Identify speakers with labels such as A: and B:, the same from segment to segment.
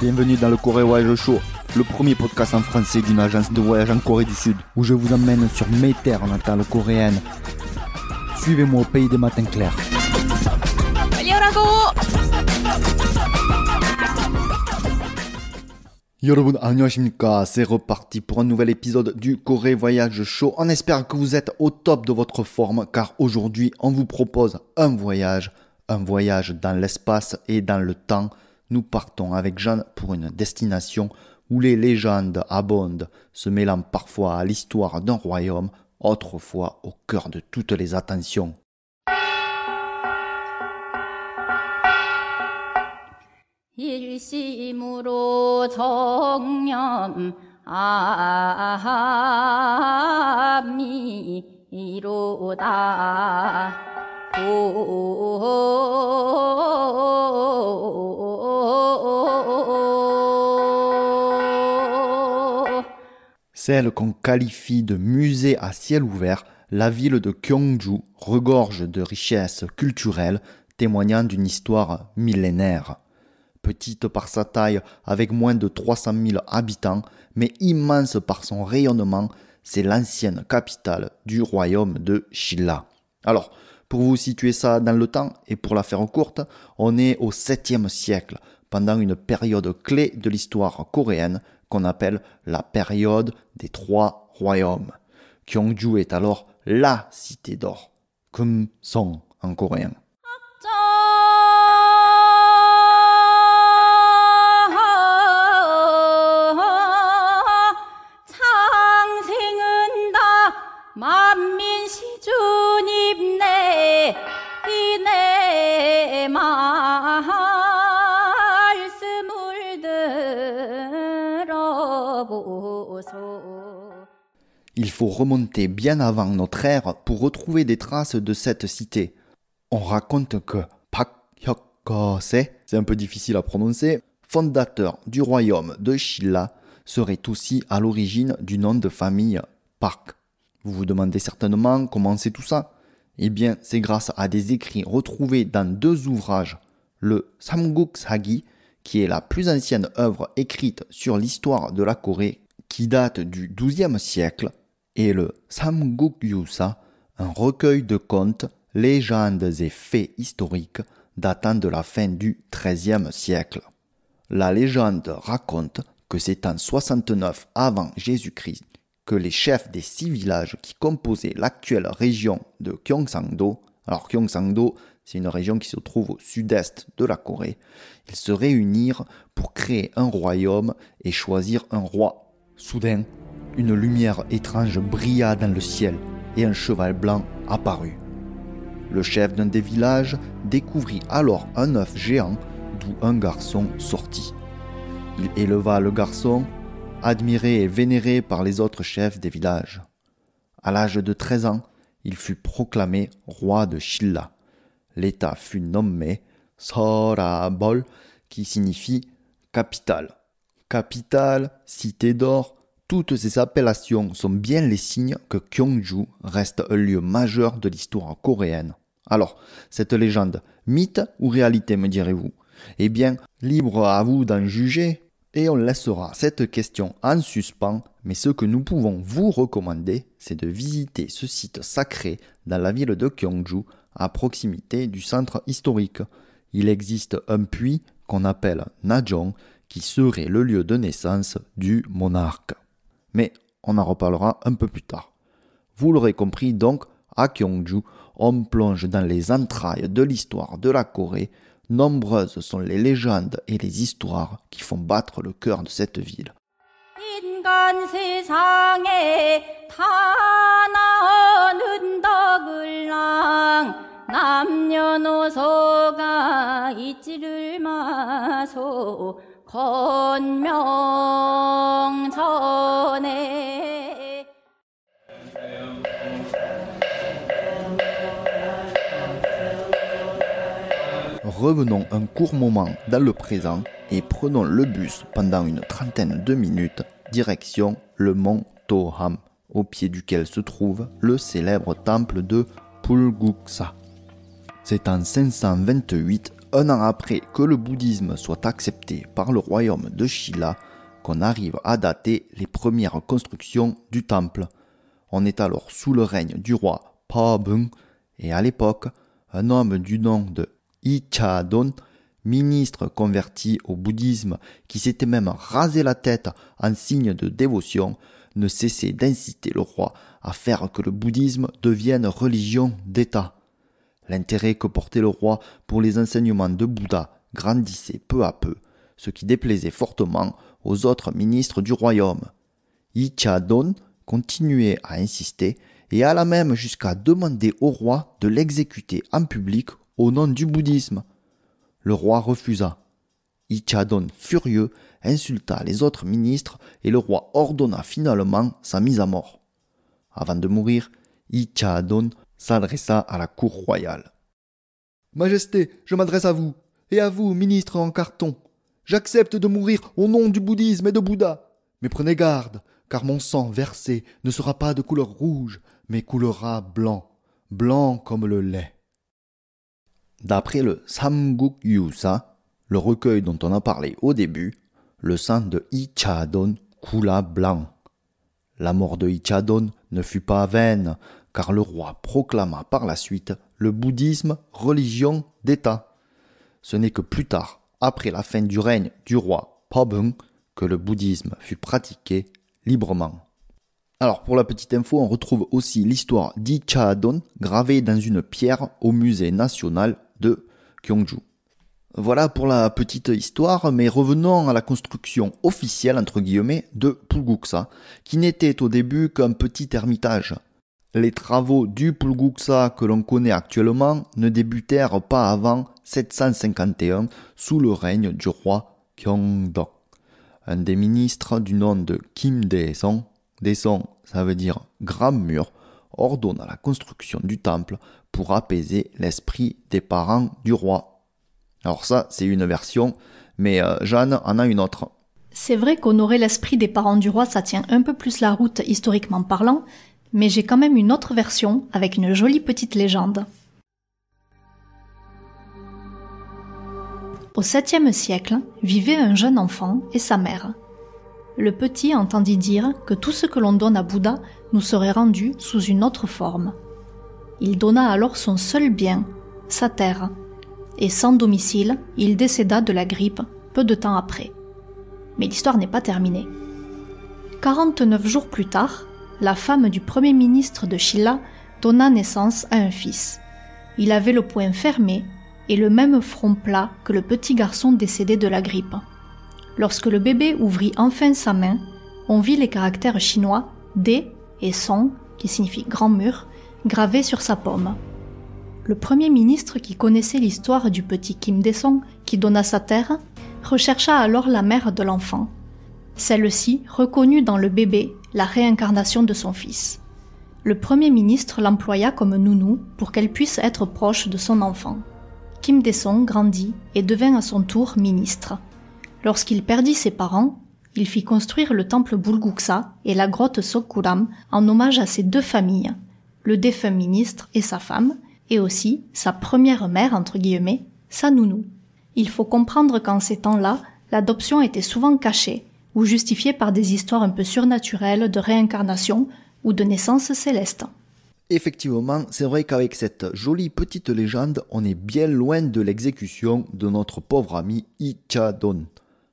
A: Bienvenue dans le Corée Voyage Show, le premier podcast en français d'une agence de voyage en Corée du Sud, où je vous emmène sur mes terres natales coréennes. Suivez-moi au pays des matins clairs. 여러분 안녕하십니까 C'est reparti pour un nouvel épisode du Corée Voyage Show. On espère que vous êtes au top de votre forme car aujourd'hui on vous propose un voyage, un voyage dans l'espace et dans le temps. Nous partons avec Jeanne pour une destination où les légendes abondent, se mêlant parfois à l'histoire d'un royaume, autrefois au cœur de toutes les attentions.
B: 일심으로 정념함이로다
A: Celle qu'on qualifie de musée à ciel ouvert, la ville de Gyeongju regorge de richesses culturelles témoignant d'une histoire millénaire. Petite par sa taille, avec moins de 300 000 habitants, mais immense par son rayonnement, c'est l'ancienne capitale du royaume de Shilla. Alors, pour vous situer ça dans le temps, et pour la faire courte, on est au 7e siècle, pendant une période clé de l'histoire coréenne qu'on appelle la période des trois royaumes. Gyeongju est alors la cité d'or, son en coréen. Faut remonter bien avant notre ère pour retrouver des traces de cette cité. On raconte que Pak Hyok-se, c'est un peu difficile à prononcer, fondateur du royaume de Shilla, serait aussi à l'origine du nom de famille Park. Vous vous demandez certainement comment c'est tout ça Eh bien, c'est grâce à des écrits retrouvés dans deux ouvrages, le Samguk Sagi, qui est la plus ancienne œuvre écrite sur l'histoire de la Corée, qui date du XIIe siècle, et le Samguk Yusa, un recueil de contes, légendes et faits historiques datant de la fin du XIIIe siècle. La légende raconte que c'est en 69 avant Jésus-Christ que les chefs des six villages qui composaient l'actuelle région de Gyeongsang-do, alors Gyeongsang-do, c'est une région qui se trouve au sud-est de la Corée, ils se réunirent pour créer un royaume et choisir un roi. Soudain, une lumière étrange brilla dans le ciel et un cheval blanc apparut. Le chef d'un des villages découvrit alors un œuf géant d'où un garçon sortit. Il éleva le garçon, admiré et vénéré par les autres chefs des villages. À l'âge de 13 ans, il fut proclamé roi de Shilla. L'État fut nommé Sorabol, qui signifie capitale. Capitale, cité d'or, toutes ces appellations sont bien les signes que Gyeongju reste un lieu majeur de l'histoire coréenne. Alors, cette légende, mythe ou réalité me direz-vous? Eh bien, libre à vous d'en juger, et on laissera cette question en suspens, mais ce que nous pouvons vous recommander, c'est de visiter ce site sacré dans la ville de Gyeongju, à proximité du centre historique. Il existe un puits qu'on appelle Najong, qui serait le lieu de naissance du monarque mais on en reparlera un peu plus tard. Vous l'aurez compris donc, à Gyeongju, on plonge dans les entrailles de l'histoire de la Corée. Nombreuses sont les légendes et les histoires qui font battre le cœur de cette ville. Revenons un court moment dans le présent et prenons le bus pendant une trentaine de minutes direction le mont Toham, au pied duquel se trouve le célèbre temple de Pulguksa. C'est en 528 un an après que le bouddhisme soit accepté par le royaume de Shilla, qu'on arrive à dater les premières constructions du temple. On est alors sous le règne du roi Pa Bung, et à l'époque, un homme du nom de Ichadon, ministre converti au bouddhisme, qui s'était même rasé la tête en signe de dévotion, ne cessait d'inciter le roi à faire que le bouddhisme devienne religion d'État. L'intérêt que portait le roi pour les enseignements de Bouddha grandissait peu à peu, ce qui déplaisait fortement aux autres ministres du royaume. Don continuait à insister et alla même jusqu'à demander au roi de l'exécuter en public au nom du bouddhisme. Le roi refusa. Ichadon, furieux, insulta les autres ministres et le roi ordonna finalement sa mise à mort. Avant de mourir, s'adressa à la cour royale. Majesté, je m'adresse à vous, et à vous, ministre en carton. J'accepte de mourir au nom du bouddhisme et de Bouddha. Mais prenez garde, car mon sang versé ne sera pas de couleur rouge, mais coulera blanc, blanc comme le lait. D'après le Samguk Yusa, le recueil dont on a parlé au début, le sang de Ichadon coula blanc. La mort de Ichadon ne fut pas vaine, car le roi proclama par la suite le bouddhisme religion d'État. Ce n'est que plus tard, après la fin du règne du roi Pobung, que le bouddhisme fut pratiqué librement. Alors pour la petite info, on retrouve aussi l'histoire d'Ichadon gravée dans une pierre au musée national de Gyeongju. Voilà pour la petite histoire, mais revenons à la construction officielle entre guillemets de Pulguksa, qui n'était au début qu'un petit ermitage. Les travaux du Pulguksa que l'on connaît actuellement ne débutèrent pas avant 751 sous le règne du roi Gyeongdok. Un des ministres du nom de Kim Dae-song Descend, ça veut dire grand mur, ordonna la construction du temple pour apaiser l'esprit des parents du roi. Alors ça, c'est une version, mais euh, Jeanne en a une autre.
B: C'est vrai qu'honorer l'esprit des parents du roi, ça tient un peu plus la route historiquement parlant, mais j'ai quand même une autre version avec une jolie petite légende. Au 7e siècle, vivait un jeune enfant et sa mère le petit entendit dire que tout ce que l'on donne à Bouddha nous serait rendu sous une autre forme. Il donna alors son seul bien, sa terre, et sans domicile, il décéda de la grippe peu de temps après. Mais l'histoire n'est pas terminée. 49 jours plus tard, la femme du premier ministre de Shilla donna naissance à un fils. Il avait le poing fermé et le même front plat que le petit garçon décédé de la grippe. Lorsque le bébé ouvrit enfin sa main, on vit les caractères chinois D et Song, qui signifie grand mur, gravés sur sa paume. Le premier ministre qui connaissait l'histoire du petit Kim Dae-song qui donna sa terre rechercha alors la mère de l'enfant. Celle-ci reconnut dans le bébé la réincarnation de son fils. Le premier ministre l'employa comme nounou pour qu'elle puisse être proche de son enfant. Kim Dae-song grandit et devint à son tour ministre. Lorsqu'il perdit ses parents, il fit construire le temple Bulguksa et la grotte Sokuram en hommage à ses deux familles, le défunt ministre et sa femme, et aussi sa première mère, entre guillemets, sa nounou. Il faut comprendre qu'en ces temps-là, l'adoption était souvent cachée ou justifiée par des histoires un peu surnaturelles de réincarnation ou de naissance céleste.
A: Effectivement, c'est vrai qu'avec cette jolie petite légende, on est bien loin de l'exécution de notre pauvre ami Ichadon.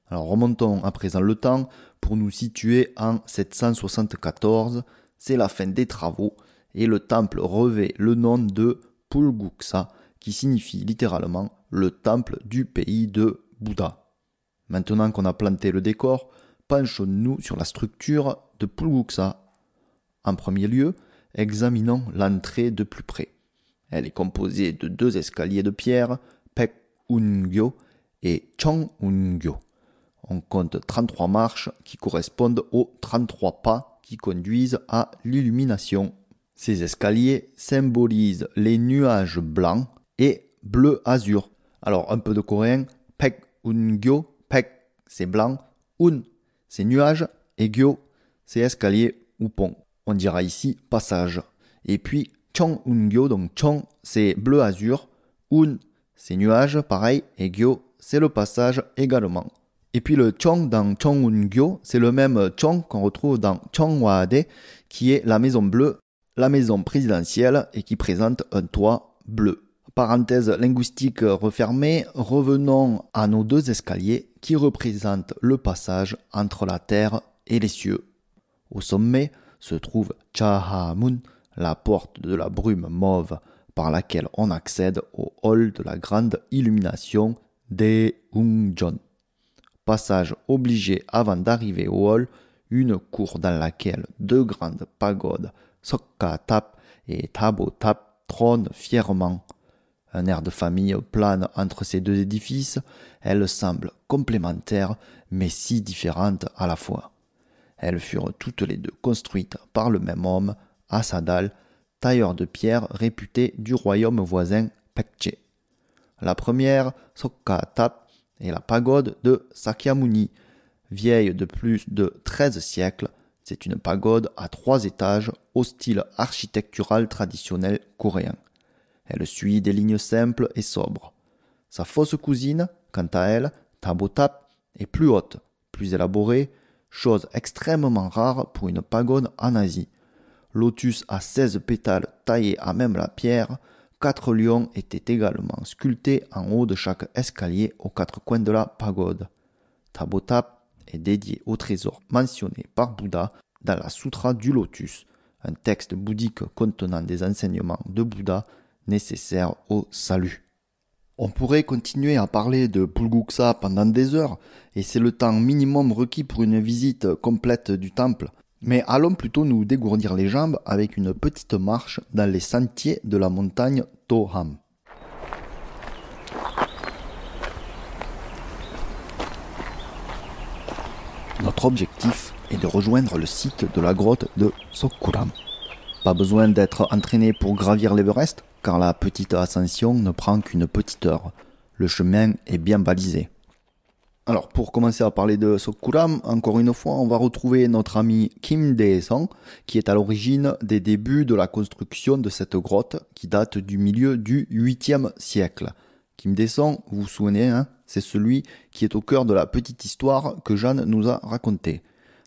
A: Alors remontons à présent le temps pour nous situer en 774. C'est la fin des travaux et le temple revêt le nom de Pulguksa qui signifie littéralement le temple du pays de Bouddha. Maintenant qu'on a planté le décor, penchons-nous sur la structure de Pulguksa. En premier lieu, examinons l'entrée de plus près. Elle est composée de deux escaliers de pierre, Pek Ungyo et Chong Ungyo. On compte 33 marches qui correspondent aux 33 pas qui conduisent à l'illumination. Ces escaliers symbolisent les nuages blancs et bleu azur. Alors un peu de coréen, pek un gyo, pek c'est blanc, un c'est nuage gyo c'est escalier ou pont. On dira ici passage. Et puis chong un gyo, donc chong c'est bleu azur, un Ces nuages, pareil, et c'est le passage également. Et puis le Chong dans Chongun-gyo, c'est le même Chong qu'on retrouve dans Chongwade, qui est la maison bleue, la maison présidentielle et qui présente un toit bleu. Parenthèse linguistique refermée, revenons à nos deux escaliers qui représentent le passage entre la terre et les cieux. Au sommet se trouve Chahamun, la porte de la brume mauve par laquelle on accède au hall de la grande illumination Deungjon. Passage obligé avant d'arriver au hall, une cour dans laquelle deux grandes pagodes, Sokka Tap et Tabo Tap, trônent fièrement. Un air de famille plane entre ces deux édifices, elles semblent complémentaires mais si différentes à la fois. Elles furent toutes les deux construites par le même homme, Asadal, tailleur de pierre réputé du royaume voisin Pekche. La première, Sokka Tap, est la pagode de Sakyamuni, vieille de plus de 13 siècles. C'est une pagode à trois étages au style architectural traditionnel coréen. Elle suit des lignes simples et sobres. Sa fausse cousine, quant à elle, Tabotap, est plus haute, plus élaborée, chose extrêmement rare pour une pagode en Asie. Lotus à 16 pétales taillés à même la pierre, quatre lions étaient également sculptés en haut de chaque escalier aux quatre coins de la pagode. Tabotap est dédié au trésor mentionné par Bouddha dans la Sutra du Lotus, un texte bouddhique contenant des enseignements de Bouddha nécessaires au salut. On pourrait continuer à parler de Pulguksa pendant des heures, et c'est le temps minimum requis pour une visite complète du temple. Mais allons plutôt nous dégourdir les jambes avec une petite marche dans les sentiers de la montagne Toham. Notre objectif est de rejoindre le site de la grotte de Sokuram. Pas besoin d'être entraîné pour gravir l'Everest, car la petite ascension ne prend qu'une petite heure. Le chemin est bien balisé. Alors pour commencer à parler de Sokuram, encore une fois, on va retrouver notre ami Kim Dae-song, qui est à l'origine des débuts de la construction de cette grotte qui date du milieu du 8e siècle. Kim Dae-song, vous vous souvenez, hein, c'est celui qui est au cœur de la petite histoire que Jeanne nous a racontée.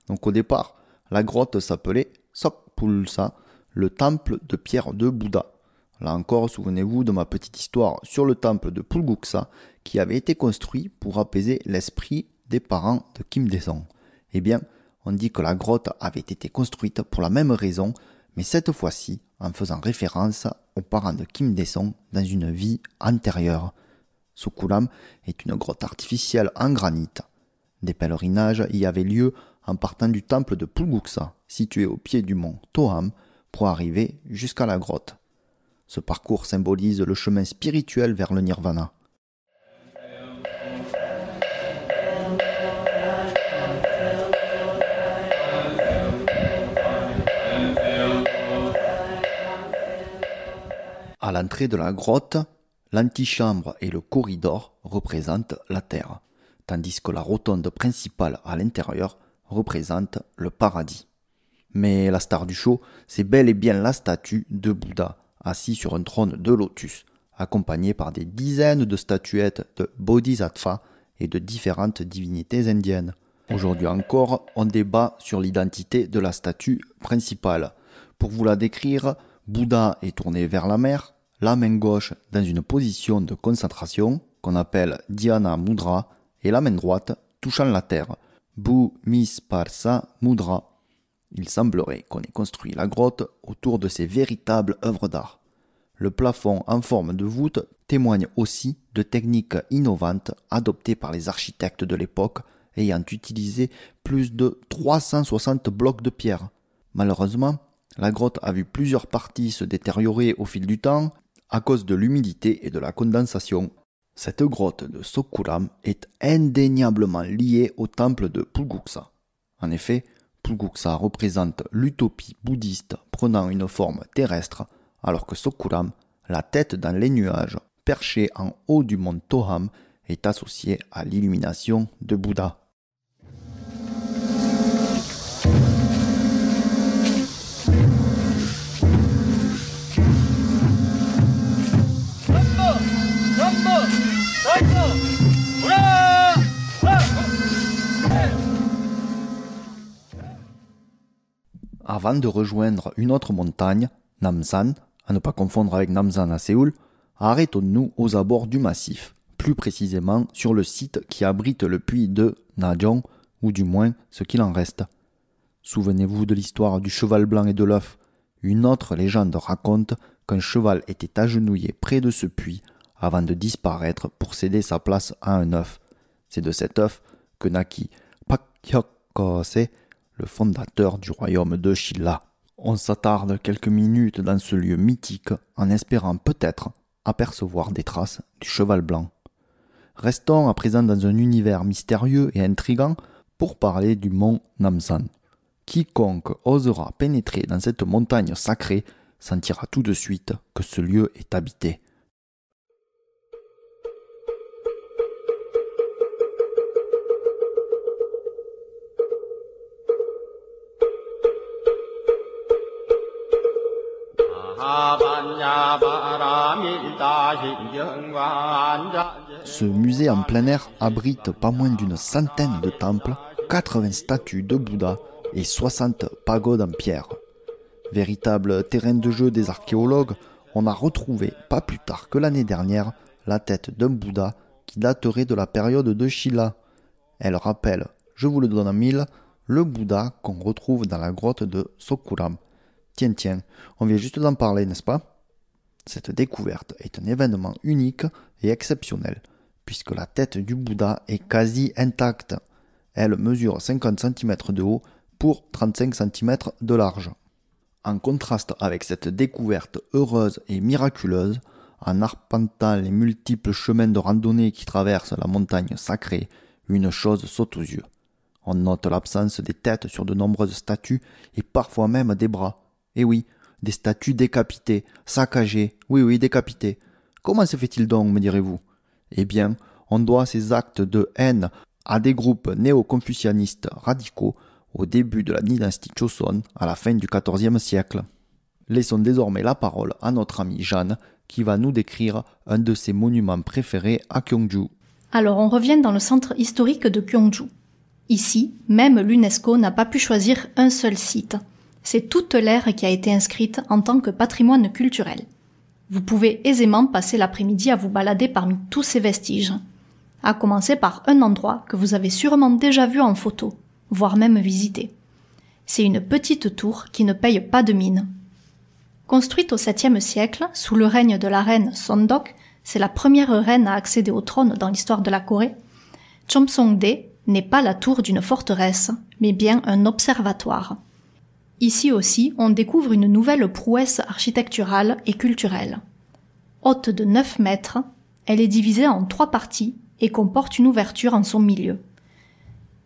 A: Donc au départ, la grotte s'appelait Sokpulsa, le temple de pierre de Bouddha. Là encore, souvenez-vous de ma petite histoire sur le temple de Pulguksa qui avait été construit pour apaiser l'esprit des parents de Kim Dae-song. Eh bien, on dit que la grotte avait été construite pour la même raison, mais cette fois-ci en faisant référence aux parents de Kim Dae-song dans une vie antérieure. Sukulam est une grotte artificielle en granit. Des pèlerinages y avaient lieu en partant du temple de Pulguksa, situé au pied du mont Toham, pour arriver jusqu'à la grotte. Ce parcours symbolise le chemin spirituel vers le nirvana. À l'entrée de la grotte, l'antichambre et le corridor représentent la terre, tandis que la rotonde principale à l'intérieur représente le paradis. Mais la star du show, c'est bel et bien la statue de Bouddha, assis sur un trône de lotus, accompagné par des dizaines de statuettes de bodhisattvas et de différentes divinités indiennes. Aujourd'hui encore, on débat sur l'identité de la statue principale. Pour vous la décrire, Bouddha est tourné vers la mer, la main gauche dans une position de concentration qu'on appelle Dhyana Mudra et la main droite touchant la terre, Bu Misparsa Mudra. Il semblerait qu'on ait construit la grotte autour de ces véritables œuvres d'art. Le plafond en forme de voûte témoigne aussi de techniques innovantes adoptées par les architectes de l'époque ayant utilisé plus de 360 blocs de pierre. Malheureusement, la grotte a vu plusieurs parties se détériorer au fil du temps à cause de l'humidité et de la condensation. Cette grotte de Sokuram est indéniablement liée au temple de Pulguksa. En effet, Pulguksa représente l'utopie bouddhiste prenant une forme terrestre, alors que Sokuram, la tête dans les nuages, perché en haut du mont Toham, est associée à l'illumination de Bouddha. Avant de rejoindre une autre montagne, Namsan, à ne pas confondre avec Namsan à Séoul, arrêtons-nous aux abords du massif, plus précisément sur le site qui abrite le puits de Najong, ou du moins ce qu'il en reste. Souvenez-vous de l'histoire du cheval blanc et de l'œuf. Une autre légende raconte qu'un cheval était agenouillé près de ce puits avant de disparaître pour céder sa place à un œuf. C'est de cet œuf que naquit Pakhyokose, le fondateur du royaume de Shilla. On s'attarde quelques minutes dans ce lieu mythique en espérant peut-être apercevoir des traces du cheval blanc. Restons à présent dans un univers mystérieux et intrigant pour parler du mont Namsan. Quiconque osera pénétrer dans cette montagne sacrée sentira tout de suite que ce lieu est habité. Ce musée en plein air abrite pas moins d'une centaine de temples, 80 statues de Bouddha et 60 pagodes en pierre. Véritable terrain de jeu des archéologues, on a retrouvé, pas plus tard que l'année dernière, la tête d'un Bouddha qui daterait de la période de Shila. Elle rappelle, je vous le donne en mille, le Bouddha qu'on retrouve dans la grotte de Sokuram. Tiens, tiens, on vient juste d'en parler, n'est-ce pas? Cette découverte est un événement unique et exceptionnel, puisque la tête du Bouddha est quasi intacte. Elle mesure 50 cm de haut pour 35 cm de large. En contraste avec cette découverte heureuse et miraculeuse, en arpentant les multiples chemins de randonnée qui traversent la montagne sacrée, une chose saute aux yeux. On note l'absence des têtes sur de nombreuses statues et parfois même des bras. Et oui, des statues décapitées, saccagées, oui oui décapitées. Comment se fait-il donc, me direz-vous? Eh bien, on doit ces actes de haine à des groupes néo-confucianistes radicaux au début de la dynastie Choson à la fin du XIVe siècle. Laissons désormais la parole à notre ami Jeanne qui va nous décrire un de ses monuments préférés à Gyeongju.
B: Alors on revient dans le centre historique de Gyeongju. Ici, même l'UNESCO n'a pas pu choisir un seul site. C'est toute l'aire qui a été inscrite en tant que patrimoine culturel. Vous pouvez aisément passer l'après-midi à vous balader parmi tous ces vestiges. À commencer par un endroit que vous avez sûrement déjà vu en photo, voire même visiter. C'est une petite tour qui ne paye pas de mine. Construite au 7e siècle, sous le règne de la reine Sondok, c'est la première reine à accéder au trône dans l'histoire de la Corée, Chomsongde n'est pas la tour d'une forteresse, mais bien un observatoire. Ici aussi, on découvre une nouvelle prouesse architecturale et culturelle. Haute de 9 mètres, elle est divisée en trois parties et comporte une ouverture en son milieu.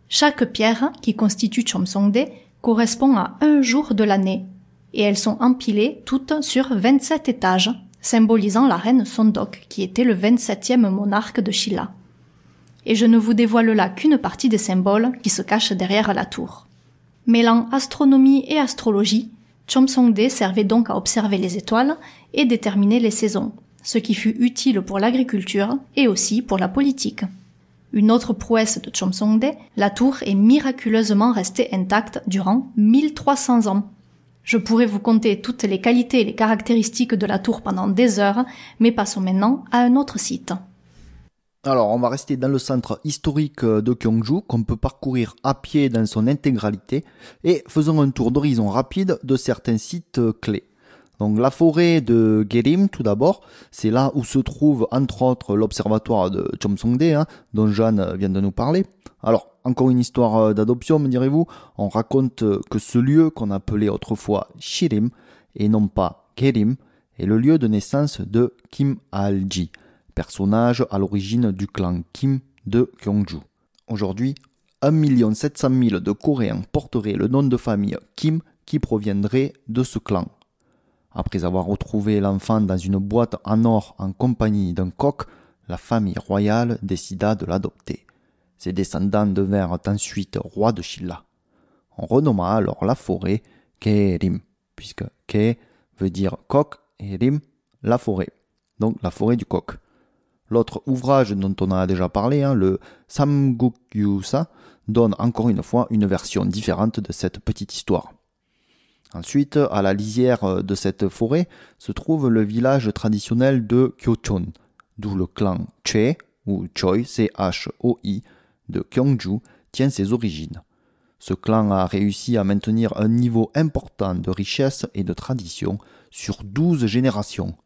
B: Chaque pierre qui constitue Chomsongde correspond à un jour de l'année, et elles sont empilées toutes sur 27 étages, symbolisant la reine Sondok, qui était le 27e monarque de Shilla. Et je ne vous dévoile là qu'une partie des symboles qui se cachent derrière la tour. Mêlant astronomie et astrologie, Chomsongde servait donc à observer les étoiles et déterminer les saisons, ce qui fut utile pour l'agriculture et aussi pour la politique. Une autre prouesse de Chomsongde, la tour est miraculeusement restée intacte durant 1300 ans. Je pourrais vous compter toutes les qualités et les caractéristiques de la tour pendant des heures, mais passons maintenant à un autre site.
A: Alors, on va rester dans le centre historique de Gyeongju qu'on peut parcourir à pied dans son intégralité et faisons un tour d'horizon rapide de certains sites clés. Donc la forêt de Gerim, tout d'abord, c'est là où se trouve entre autres l'observatoire de Chomsongde, hein, dont Jeanne vient de nous parler. Alors, encore une histoire euh, d'adoption, me direz-vous. On raconte que ce lieu qu'on appelait autrefois Shirim, et non pas Gerim, est le lieu de naissance de Kim Alji, personnage à l'origine du clan Kim de Gyeongju. Aujourd'hui, 1 700 000 de Coréens porteraient le nom de famille Kim qui proviendrait de ce clan. Après avoir retrouvé l'enfant dans une boîte en or en compagnie d'un coq, la famille royale décida de l'adopter. Ses descendants devinrent ensuite rois de Shilla. On renomma alors la forêt Kerim, puisque Ke veut dire coq et Rim, la forêt. Donc la forêt du coq. L'autre ouvrage dont on a déjà parlé, hein, le Samgukyusa, donne encore une fois une version différente de cette petite histoire. Ensuite, à la lisière de cette forêt se trouve le village traditionnel de Kyochon, d'où le clan Che, ou Choi, C-H-O-I, de Gyeongju tient ses origines. Ce clan a réussi à maintenir un niveau important de richesse et de tradition sur 12 générations.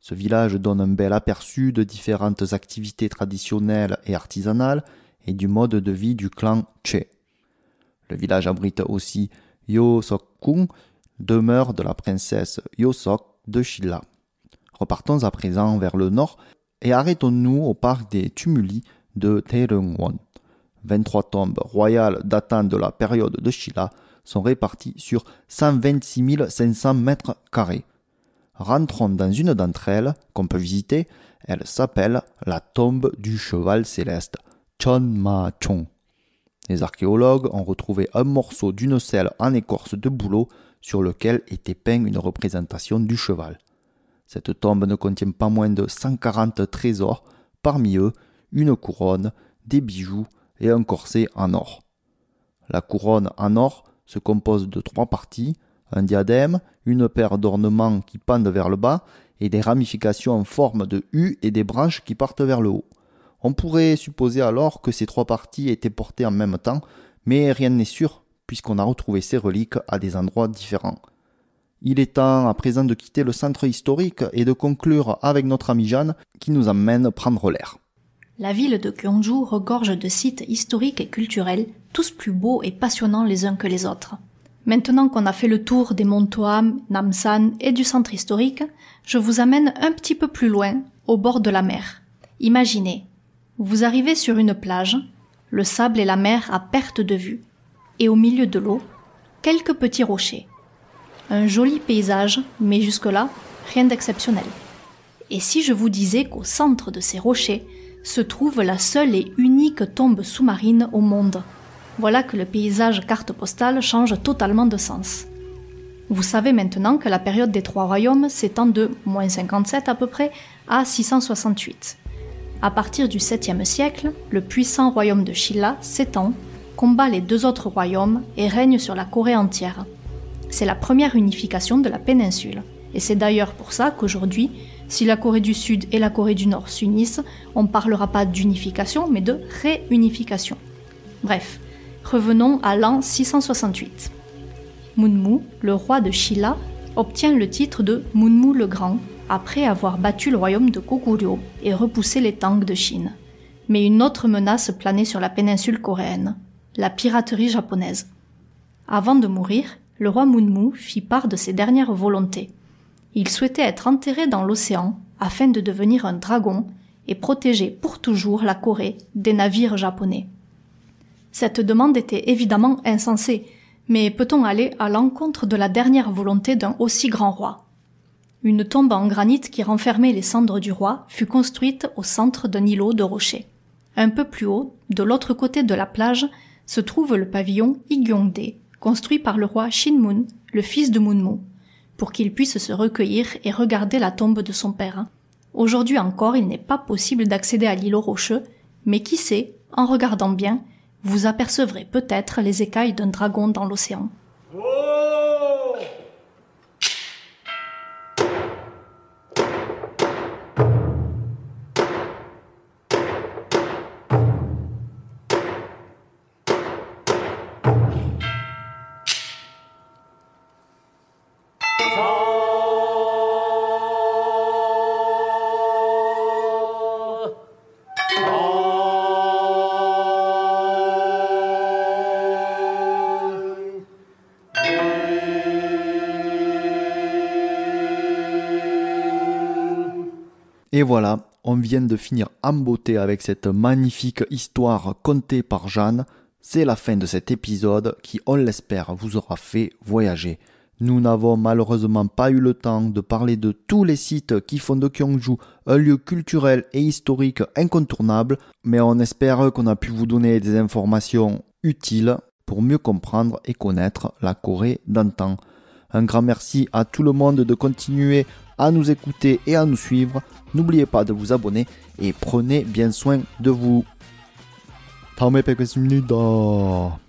A: Ce village donne un bel aperçu de différentes activités traditionnelles et artisanales et du mode de vie du clan Che. Le village abrite aussi Yosok-kung, demeure de la princesse Yosok de Shilla. Repartons à présent vers le nord et arrêtons-nous au parc des tumuli de Taereungwon. 23 tombes royales datant de la période de Shilla sont réparties sur 126 500 mètres carrés. Rentrons dans une d'entre elles qu'on peut visiter. Elle s'appelle la tombe du cheval céleste, Chon Ma Chong. Les archéologues ont retrouvé un morceau d'une selle en écorce de bouleau sur lequel était peint une représentation du cheval. Cette tombe ne contient pas moins de 140 trésors, parmi eux une couronne, des bijoux et un corset en or. La couronne en or se compose de trois parties, un diadème, une paire d'ornements qui pendent vers le bas et des ramifications en forme de U et des branches qui partent vers le haut. On pourrait supposer alors que ces trois parties étaient portées en même temps, mais rien n'est sûr puisqu'on a retrouvé ces reliques à des endroits différents. Il est temps à présent de quitter le centre historique et de conclure avec notre ami Jeanne qui nous emmène prendre l'air.
B: La ville de Gyeongju regorge de sites historiques et culturels, tous plus beaux et passionnants les uns que les autres. Maintenant qu'on a fait le tour des monts Toam, Namsan et du centre historique, je vous amène un petit peu plus loin, au bord de la mer. Imaginez, vous arrivez sur une plage, le sable et la mer à perte de vue, et au milieu de l'eau, quelques petits rochers. Un joli paysage, mais jusque-là, rien d'exceptionnel. Et si je vous disais qu'au centre de ces rochers se trouve la seule et unique tombe sous-marine au monde? Voilà que le paysage carte postale change totalement de sens. Vous savez maintenant que la période des trois royaumes s'étend de moins 57 à peu près à 668. À partir du 7e siècle, le puissant royaume de Shilla s'étend, combat les deux autres royaumes et règne sur la Corée entière. C'est la première unification de la péninsule. Et c'est d'ailleurs pour ça qu'aujourd'hui, si la Corée du Sud et la Corée du Nord s'unissent, on ne parlera pas d'unification, mais de réunification. Bref, revenons à l'an 668. Munmu, le roi de Shilla, obtient le titre de Munmu le Grand après avoir battu le royaume de Goguryeo et repoussé les Tang de Chine. Mais une autre menace planait sur la péninsule coréenne, la piraterie japonaise. Avant de mourir, le roi Munmu fit part de ses dernières volontés. Il souhaitait être enterré dans l'océan afin de devenir un dragon et protéger pour toujours la Corée des navires japonais. Cette demande était évidemment insensée, mais peut-on aller à l'encontre de la dernière volonté d'un aussi grand roi? Une tombe en granit qui renfermait les cendres du roi fut construite au centre d'un îlot de rochers. Un peu plus haut, de l'autre côté de la plage, se trouve le pavillon Igyongde, construit par le roi Shinmun, le fils de Munmu, pour qu'il puisse se recueillir et regarder la tombe de son père. Aujourd'hui encore, il n'est pas possible d'accéder à l'îlot rocheux, mais qui sait, en regardant bien, vous apercevrez peut-être les écailles d'un dragon dans l'océan.
A: Et voilà, on vient de finir en avec cette magnifique histoire contée par Jeanne. C'est la fin de cet épisode qui, on l'espère, vous aura fait voyager. Nous n'avons malheureusement pas eu le temps de parler de tous les sites qui font de Gyeongju un lieu culturel et historique incontournable, mais on espère qu'on a pu vous donner des informations utiles pour mieux comprendre et connaître la Corée d'antan. Un grand merci à tout le monde de continuer à nous écouter et à nous suivre. N'oubliez pas de vous abonner et prenez bien soin de vous. 다음에 뵙겠습니다.